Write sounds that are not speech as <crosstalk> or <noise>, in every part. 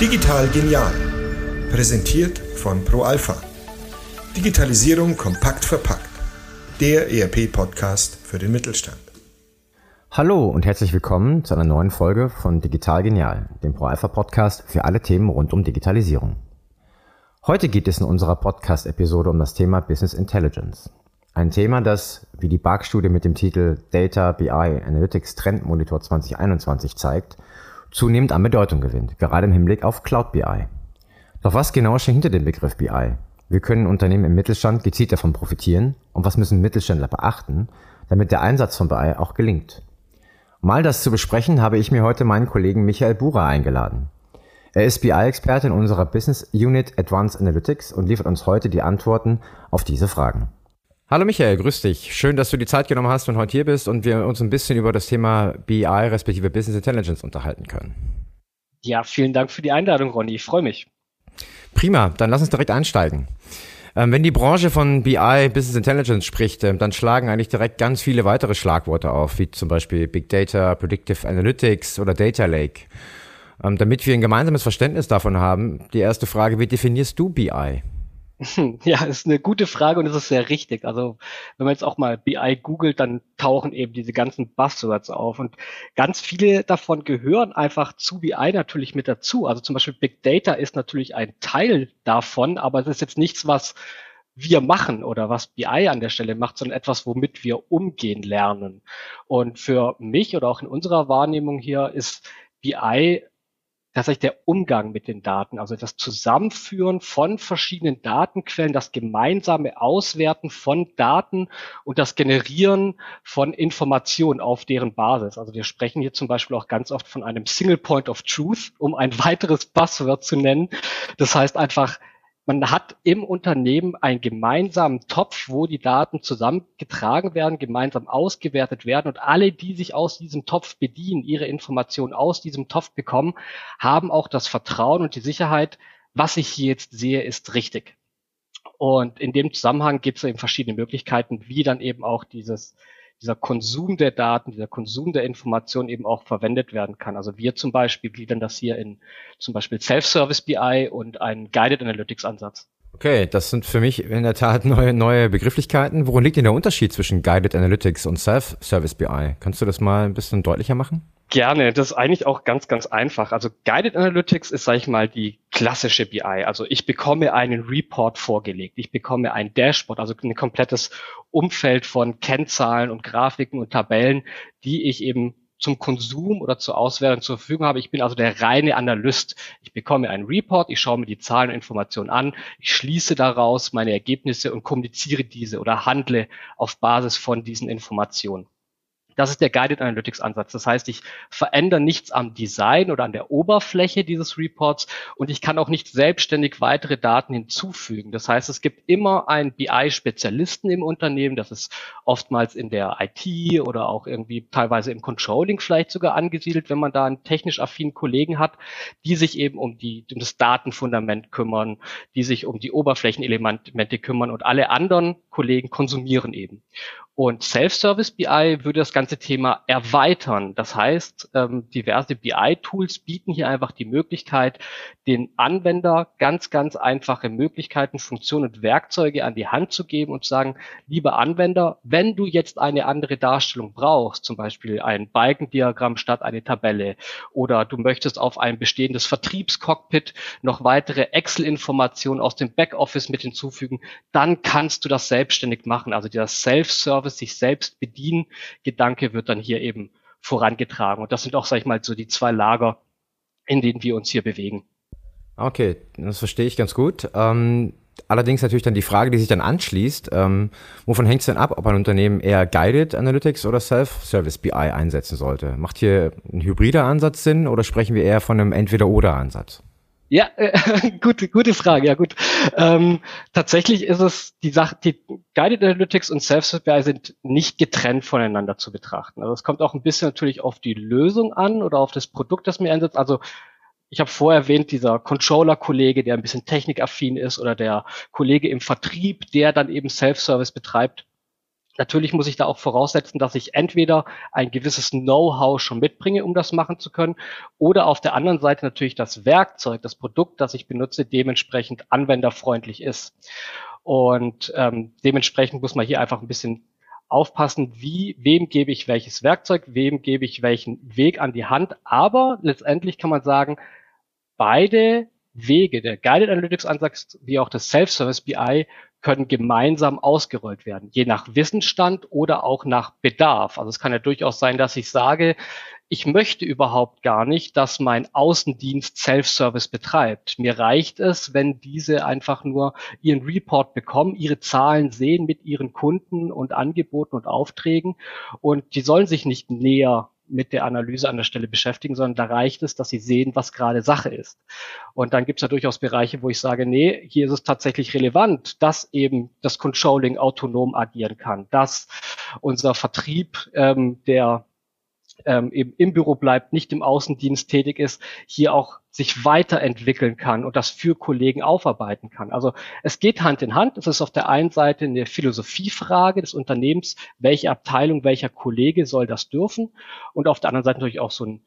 Digital genial. Präsentiert von ProAlpha. Digitalisierung kompakt verpackt. Der ERP-Podcast für den Mittelstand. Hallo und herzlich willkommen zu einer neuen Folge von Digital Genial, dem ProAlpha-Podcast für alle Themen rund um Digitalisierung. Heute geht es in unserer Podcast-Episode um das Thema Business Intelligence. Ein Thema, das, wie die BARC-Studie mit dem Titel Data BI Analytics Trend Monitor 2021 zeigt, zunehmend an Bedeutung gewinnt, gerade im Hinblick auf Cloud BI. Doch was genau steckt hinter dem Begriff BI? Wie können Unternehmen im Mittelstand gezielt davon profitieren und was müssen Mittelständler beachten, damit der Einsatz von BI auch gelingt? Um all das zu besprechen, habe ich mir heute meinen Kollegen Michael Bura eingeladen. Er ist BI-Experte in unserer Business Unit Advanced Analytics und liefert uns heute die Antworten auf diese Fragen. Hallo Michael, grüß dich. Schön, dass du die Zeit genommen hast und heute hier bist und wir uns ein bisschen über das Thema BI respektive Business Intelligence unterhalten können. Ja, vielen Dank für die Einladung, Ronny. Ich freue mich. Prima, dann lass uns direkt einsteigen. Ähm, wenn die Branche von BI, Business Intelligence spricht, ähm, dann schlagen eigentlich direkt ganz viele weitere Schlagworte auf, wie zum Beispiel Big Data, Predictive Analytics oder Data Lake. Ähm, damit wir ein gemeinsames Verständnis davon haben, die erste Frage, wie definierst du BI? <laughs> Ja, ist eine gute Frage und das ist sehr richtig. Also wenn man jetzt auch mal BI googelt, dann tauchen eben diese ganzen Buzzwords auf und ganz viele davon gehören einfach zu BI natürlich mit dazu. Also zum Beispiel Big Data ist natürlich ein Teil davon, aber es ist jetzt nichts, was wir machen oder was BI an der Stelle macht, sondern etwas, womit wir umgehen lernen. Und für mich oder auch in unserer Wahrnehmung hier ist BI tatsächlich der Umgang mit den Daten, also das Zusammenführen von verschiedenen Datenquellen, das gemeinsame Auswerten von Daten und das Generieren von Informationen auf deren Basis. Also wir sprechen hier zum Beispiel auch ganz oft von einem Single Point of Truth, um ein weiteres Passwort zu nennen. Das heißt einfach, man hat im Unternehmen einen gemeinsamen Topf, wo die Daten zusammengetragen werden, gemeinsam ausgewertet werden und alle, die sich aus diesem Topf bedienen, ihre Informationen aus diesem Topf bekommen, haben auch das Vertrauen und die Sicherheit, was ich hier jetzt sehe, ist richtig. Und in dem Zusammenhang gibt es eben verschiedene Möglichkeiten, wie dann eben auch dieses dieser Konsum der Daten, dieser Konsum der Informationen eben auch verwendet werden kann. Also wir zum Beispiel gliedern das hier in zum Beispiel Self-Service BI und einen Guided Analytics Ansatz. Okay, das sind für mich in der Tat neue, neue Begrifflichkeiten. Worin liegt denn der Unterschied zwischen Guided Analytics und Self-Service BI? Kannst du das mal ein bisschen deutlicher machen? Gerne, das ist eigentlich auch ganz, ganz einfach. Also Guided Analytics ist, sage ich mal, die klassische BI. Also ich bekomme einen Report vorgelegt, ich bekomme ein Dashboard, also ein komplettes Umfeld von Kennzahlen und Grafiken und Tabellen, die ich eben zum Konsum oder zur Auswertung zur Verfügung habe. Ich bin also der reine Analyst. Ich bekomme einen Report, ich schaue mir die Zahlen und Informationen an, ich schließe daraus meine Ergebnisse und kommuniziere diese oder handle auf Basis von diesen Informationen. Das ist der Guided Analytics Ansatz. Das heißt, ich verändere nichts am Design oder an der Oberfläche dieses Reports und ich kann auch nicht selbstständig weitere Daten hinzufügen. Das heißt, es gibt immer einen BI-Spezialisten im Unternehmen. Das ist oftmals in der IT oder auch irgendwie teilweise im Controlling vielleicht sogar angesiedelt, wenn man da einen technisch affinen Kollegen hat, die sich eben um die, um das Datenfundament kümmern, die sich um die Oberflächenelemente kümmern und alle anderen Kollegen konsumieren eben. Und Self-Service BI würde das ganze Thema erweitern. Das heißt, ähm, diverse BI-Tools bieten hier einfach die Möglichkeit, den Anwender ganz, ganz einfache Möglichkeiten, Funktionen und Werkzeuge an die Hand zu geben und zu sagen, lieber Anwender, wenn du jetzt eine andere Darstellung brauchst, zum Beispiel ein Balkendiagramm statt eine Tabelle, oder du möchtest auf ein bestehendes Vertriebscockpit noch weitere Excel-Informationen aus dem Backoffice mit hinzufügen, dann kannst du das selbstständig machen. Also dieser Self-Service Service, sich selbst bedienen, Gedanke wird dann hier eben vorangetragen. Und das sind auch, sag ich mal, so die zwei Lager, in denen wir uns hier bewegen. Okay, das verstehe ich ganz gut. Ähm, allerdings natürlich dann die Frage, die sich dann anschließt, ähm, wovon hängt es denn ab, ob ein Unternehmen eher Guided Analytics oder Self-Service BI einsetzen sollte? Macht hier ein hybrider Ansatz Sinn oder sprechen wir eher von einem Entweder-Oder-Ansatz? Ja, äh, <laughs> gute, gute Frage. Ja, gut. Ähm, tatsächlich ist es die Sache, die Guided Analytics und Self-Supply sind nicht getrennt voneinander zu betrachten. Also es kommt auch ein bisschen natürlich auf die Lösung an oder auf das Produkt, das mir einsetzt. Also ich habe vorher erwähnt, dieser Controller-Kollege, der ein bisschen technikaffin ist oder der Kollege im Vertrieb, der dann eben Self-Service betreibt Natürlich muss ich da auch voraussetzen, dass ich entweder ein gewisses Know-how schon mitbringe, um das machen zu können, oder auf der anderen Seite natürlich das Werkzeug, das Produkt, das ich benutze, dementsprechend anwenderfreundlich ist. Und ähm, dementsprechend muss man hier einfach ein bisschen aufpassen, wie, wem gebe ich welches Werkzeug, wem gebe ich welchen Weg an die Hand. Aber letztendlich kann man sagen, beide Wege, der Guided Analytics Ansatz wie auch das Self-Service BI, können gemeinsam ausgerollt werden, je nach Wissensstand oder auch nach Bedarf. Also es kann ja durchaus sein, dass ich sage, ich möchte überhaupt gar nicht, dass mein Außendienst Self-Service betreibt. Mir reicht es, wenn diese einfach nur ihren Report bekommen, ihre Zahlen sehen mit ihren Kunden und Angeboten und Aufträgen und die sollen sich nicht näher mit der Analyse an der Stelle beschäftigen, sondern da reicht es, dass sie sehen, was gerade Sache ist. Und dann gibt es ja durchaus Bereiche, wo ich sage, nee, hier ist es tatsächlich relevant, dass eben das Controlling autonom agieren kann, dass unser Vertrieb, ähm, der ähm, eben im Büro bleibt, nicht im Außendienst tätig ist, hier auch sich weiterentwickeln kann und das für Kollegen aufarbeiten kann. Also es geht Hand in Hand. Es ist auf der einen Seite eine Philosophiefrage des Unternehmens, welche Abteilung, welcher Kollege soll das dürfen und auf der anderen Seite natürlich auch so ein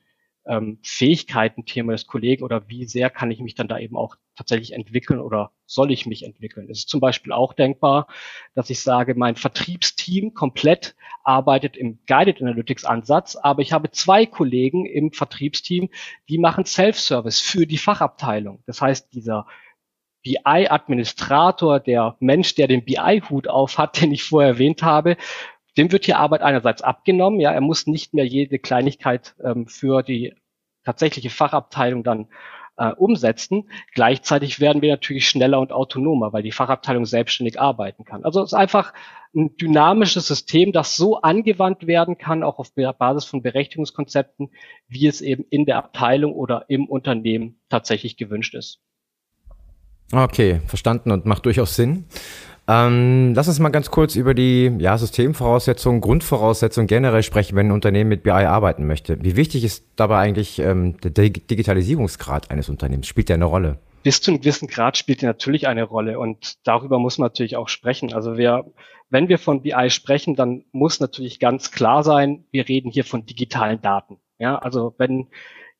ähm, Fähigkeiten-Thema des Kollegen oder wie sehr kann ich mich dann da eben auch tatsächlich entwickeln oder soll ich mich entwickeln? Es ist zum Beispiel auch denkbar, dass ich sage, mein Vertriebsteam komplett arbeitet im Guided Analytics Ansatz, aber ich habe zwei Kollegen im Vertriebsteam, die machen Self-Service für die Fachabteilung. Das heißt, dieser BI-Administrator, der Mensch, der den BI-Hut auf hat, <laughs> den ich vorher erwähnt habe, dem wird hier Arbeit einerseits abgenommen. Ja, er muss nicht mehr jede Kleinigkeit ähm, für die tatsächliche Fachabteilung dann äh, umsetzen. Gleichzeitig werden wir natürlich schneller und autonomer, weil die Fachabteilung selbstständig arbeiten kann. Also es ist einfach ein dynamisches System, das so angewandt werden kann, auch auf Basis von Berechtigungskonzepten, wie es eben in der Abteilung oder im Unternehmen tatsächlich gewünscht ist. Okay, verstanden und macht durchaus Sinn. Ähm, lass uns mal ganz kurz über die ja, Systemvoraussetzungen, Grundvoraussetzungen generell sprechen, wenn ein Unternehmen mit BI arbeiten möchte. Wie wichtig ist dabei eigentlich ähm, der Digitalisierungsgrad eines Unternehmens? Spielt der eine Rolle? Bis zu einem gewissen Grad spielt er natürlich eine Rolle und darüber muss man natürlich auch sprechen. Also wir, wenn wir von BI sprechen, dann muss natürlich ganz klar sein, wir reden hier von digitalen Daten. Ja, also wenn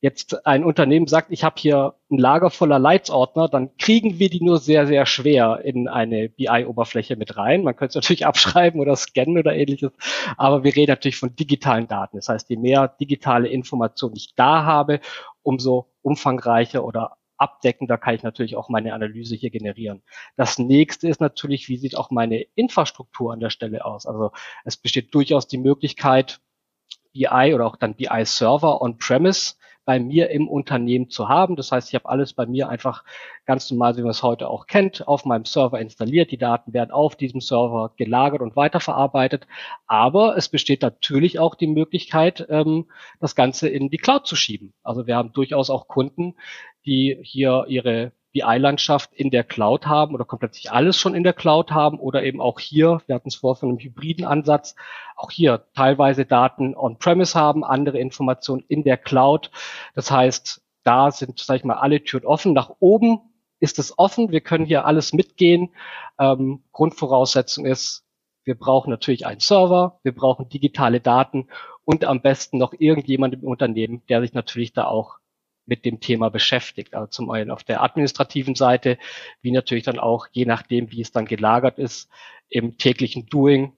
jetzt ein Unternehmen sagt, ich habe hier ein Lager voller Leitsordner, dann kriegen wir die nur sehr, sehr schwer in eine BI-Oberfläche mit rein. Man könnte es natürlich <laughs> abschreiben oder scannen oder ähnliches, aber wir reden natürlich von digitalen Daten. Das heißt, je mehr digitale Informationen ich da habe, umso umfangreicher oder abdeckender kann ich natürlich auch meine Analyse hier generieren. Das nächste ist natürlich, wie sieht auch meine Infrastruktur an der Stelle aus? Also es besteht durchaus die Möglichkeit, BI oder auch dann BI-Server on-premise bei mir im Unternehmen zu haben. Das heißt, ich habe alles bei mir einfach ganz normal, wie man es heute auch kennt, auf meinem Server installiert. Die Daten werden auf diesem Server gelagert und weiterverarbeitet. Aber es besteht natürlich auch die Möglichkeit, ähm, das Ganze in die Cloud zu schieben. Also wir haben durchaus auch Kunden, die hier ihre BI-Landschaft in der Cloud haben oder komplett sich alles schon in der Cloud haben oder eben auch hier, wir hatten es vor von einem hybriden Ansatz, auch hier teilweise Daten on-premise haben, andere Informationen in der Cloud. Das heißt, da sind, sage ich mal, alle Türen offen. Nach oben ist es offen. Wir können hier alles mitgehen. Ähm, Grundvoraussetzung ist, wir brauchen natürlich einen Server, wir brauchen digitale Daten und am besten noch irgendjemand im Unternehmen, der sich natürlich da auch mit dem Thema beschäftigt. Also zum einen auf der administrativen Seite, wie natürlich dann auch, je nachdem, wie es dann gelagert ist, im täglichen Doing,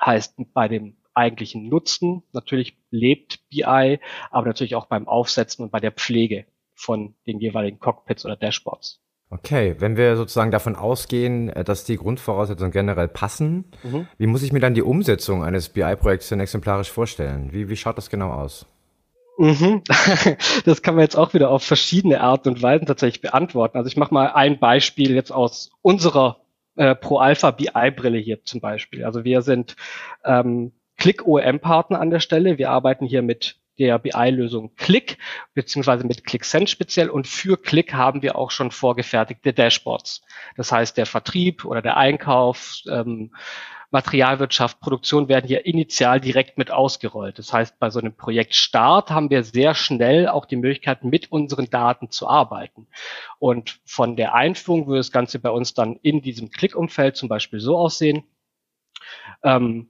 heißt bei dem eigentlichen Nutzen, natürlich lebt BI, aber natürlich auch beim Aufsetzen und bei der Pflege von den jeweiligen Cockpits oder Dashboards. Okay, wenn wir sozusagen davon ausgehen, äh, dass die Grundvoraussetzungen generell passen, mhm. wie muss ich mir dann die Umsetzung eines BI-Projekts denn exemplarisch vorstellen? Wie, wie schaut das genau aus? Mhm. <laughs> Das kann man jetzt auch wieder auf verschiedene Arten und Weisen tatsächlich beantworten. Also ich mache mal ein Beispiel jetzt aus unserer äh, Pro-Alpha BI-Brille hier zum Beispiel. Also wir sind ähm, Click-OEM-Partner an der Stelle. Wir arbeiten hier mit der BI-Lösung Click, beziehungsweise mit ClickSense speziell. Und für Click haben wir auch schon vorgefertigte Dashboards. Das heißt, der Vertrieb oder der Einkauf, ähm, Materialwirtschaft, Produktion werden hier initial direkt mit ausgerollt. Das heißt, bei so einem Projektstart haben wir sehr schnell auch die Möglichkeit, mit unseren Daten zu arbeiten. Und von der Einführung würde das Ganze bei uns dann in diesem Klick-Umfeld zum Beispiel so aussehen. Ähm,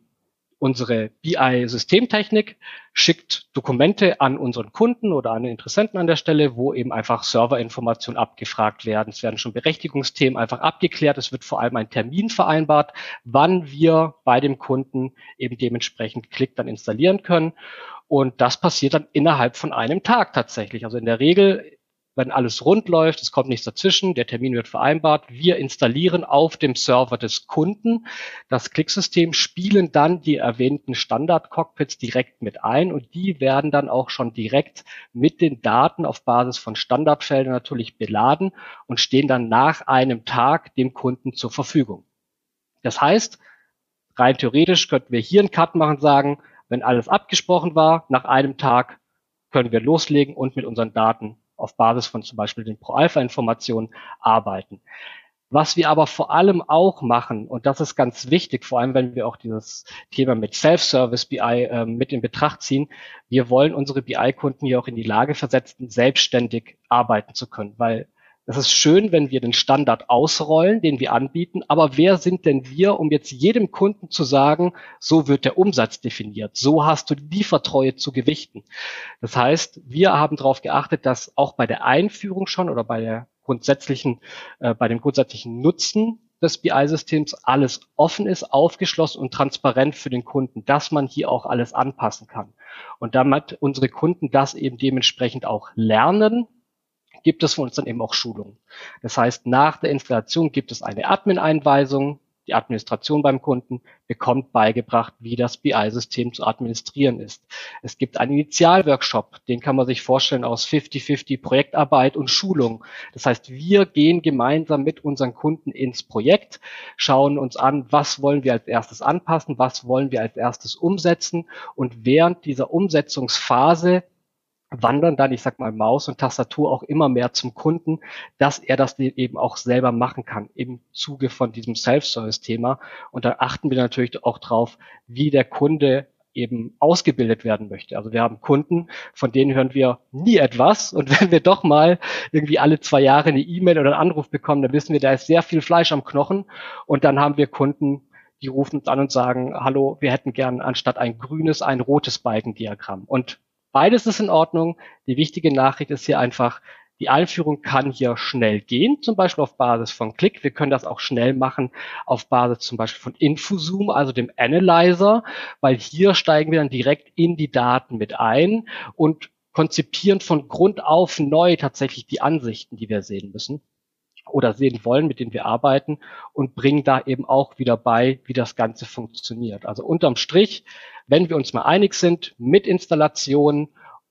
Unsere BI-Systemtechnik schickt Dokumente an unseren Kunden oder an Interessenten an der Stelle, wo eben einfach Serverinformationen abgefragt werden. Es werden schon Berechtigungsthemen einfach abgeklärt. Es wird vor allem ein Termin vereinbart, wann wir bei dem Kunden eben dementsprechend Klick dann installieren können. Und das passiert dann innerhalb von einem Tag tatsächlich. Also in der Regel wenn alles rund läuft, es kommt nichts dazwischen, der Termin wird vereinbart, wir installieren auf dem Server des Kunden das Klicksystem, spielen dann die erwähnten Standard-Cockpits direkt mit ein und die werden dann auch schon direkt mit den Daten auf Basis von Standardfeldern natürlich beladen und stehen dann nach einem Tag dem Kunden zur Verfügung. Das heißt, rein theoretisch könnten wir hier einen Cut machen, sagen, wenn alles abgesprochen war, nach einem Tag können wir loslegen und mit unseren Daten auf Basis von zum Beispiel den Pro-Alpha-Informationen arbeiten. Was wir aber vor allem auch machen, und das ist ganz wichtig, vor allem wenn wir auch dieses Thema mit Self-Service BI äh, mit in Betracht ziehen, wir wollen unsere BI-Kunden hier auch in die Lage versetzen, selbstständig arbeiten zu können, weil es ist schön, wenn wir den Standard ausrollen, den wir anbieten, aber wer sind denn wir, um jetzt jedem Kunden zu sagen, so wird der Umsatz definiert, so hast du die Liefertreue zu gewichten. Das heißt, wir haben darauf geachtet, dass auch bei der Einführung schon oder bei der grundsätzlichen, äh, bei dem grundsätzlichen Nutzen des BI-Systems alles offen ist, aufgeschlossen und transparent für den Kunden, dass man hier auch alles anpassen kann. Und damit unsere Kunden das eben dementsprechend auch lernen, gibt es von uns dann eben auch Schulungen. Das heißt, nach der Installation gibt es eine Admin-Einweisung. Die Administration beim Kunden bekommt beigebracht, wie das BI-System zu administrieren ist. Es gibt einen Initialworkshop, den kann man sich vorstellen aus 50-50 Projektarbeit und Schulung. Das heißt, wir gehen gemeinsam mit unseren Kunden ins Projekt, schauen uns an, was wollen wir als erstes anpassen, was wollen wir als erstes umsetzen und während dieser Umsetzungsphase wandern dann, ich sag mal, Maus und Tastatur auch immer mehr zum Kunden, dass er das eben auch selber machen kann im Zuge von diesem Self-Service-Thema. Und da achten wir natürlich auch drauf, wie der Kunde eben ausgebildet werden möchte. Also wir haben Kunden, von denen hören wir nie etwas. Und <laughs> wenn wir doch mal irgendwie alle zwei Jahre eine E-Mail oder einen Anruf bekommen, dann wissen wir, da ist sehr viel Fleisch am Knochen. Und dann haben wir Kunden, die rufen uns an und sagen, hallo, wir hätten gern anstatt ein grünes, ein rotes Balkendiagramm. Und Beides ist in Ordnung. Die wichtige Nachricht ist hier einfach, die Einführung kann hier schnell gehen, zum Beispiel auf Basis von Click. Wir können das auch schnell machen auf Basis zum Beispiel von Infozoom, also dem Analyzer, weil hier steigen wir dann direkt in die Daten mit ein und konzipieren von Grund auf neu tatsächlich die Ansichten, die wir sehen müssen oder sehen wollen, mit denen wir arbeiten und bringen da eben auch wieder bei, wie das Ganze funktioniert. Also unterm Strich wenn wir uns mal einig sind mit Installation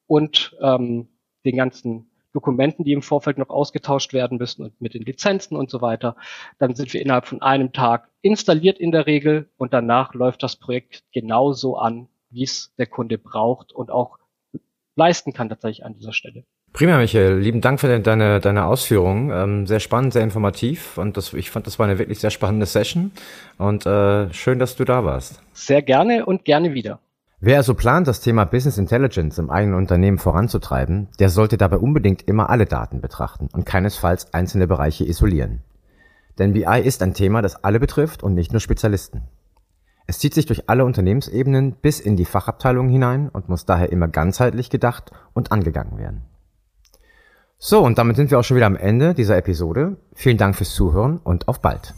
und ähm, den ganzen Dokumenten, die im Vorfeld noch ausgetauscht werden müssen und mit den Lizenzen und so weiter, dann sind wir innerhalb von einem Tag installiert in der Regel und danach läuft das Projekt genauso an, wie es der Kunde braucht und auch leisten kann tatsächlich an dieser Stelle. Prima, Michael. Lieben Dank für deine, deine Ausführungen. Ähm, sehr spannend, sehr informativ und das, ich fand, das war eine wirklich sehr spannende Session und äh, schön, dass du da warst. Sehr gerne und gerne wieder. Wer also plant, das Thema Business Intelligence im eigenen Unternehmen voranzutreiben, der sollte dabei unbedingt immer alle Daten betrachten und keinesfalls einzelne Bereiche isolieren. Denn BI ist ein Thema, das alle betrifft und nicht nur Spezialisten. Es zieht sich durch alle Unternehmensebenen bis in die Fachabteilungen hinein und muss daher immer ganzheitlich gedacht und angegangen werden. So, und damit sind wir auch schon wieder am Ende dieser Episode. Vielen Dank fürs Zuhören und auf bald.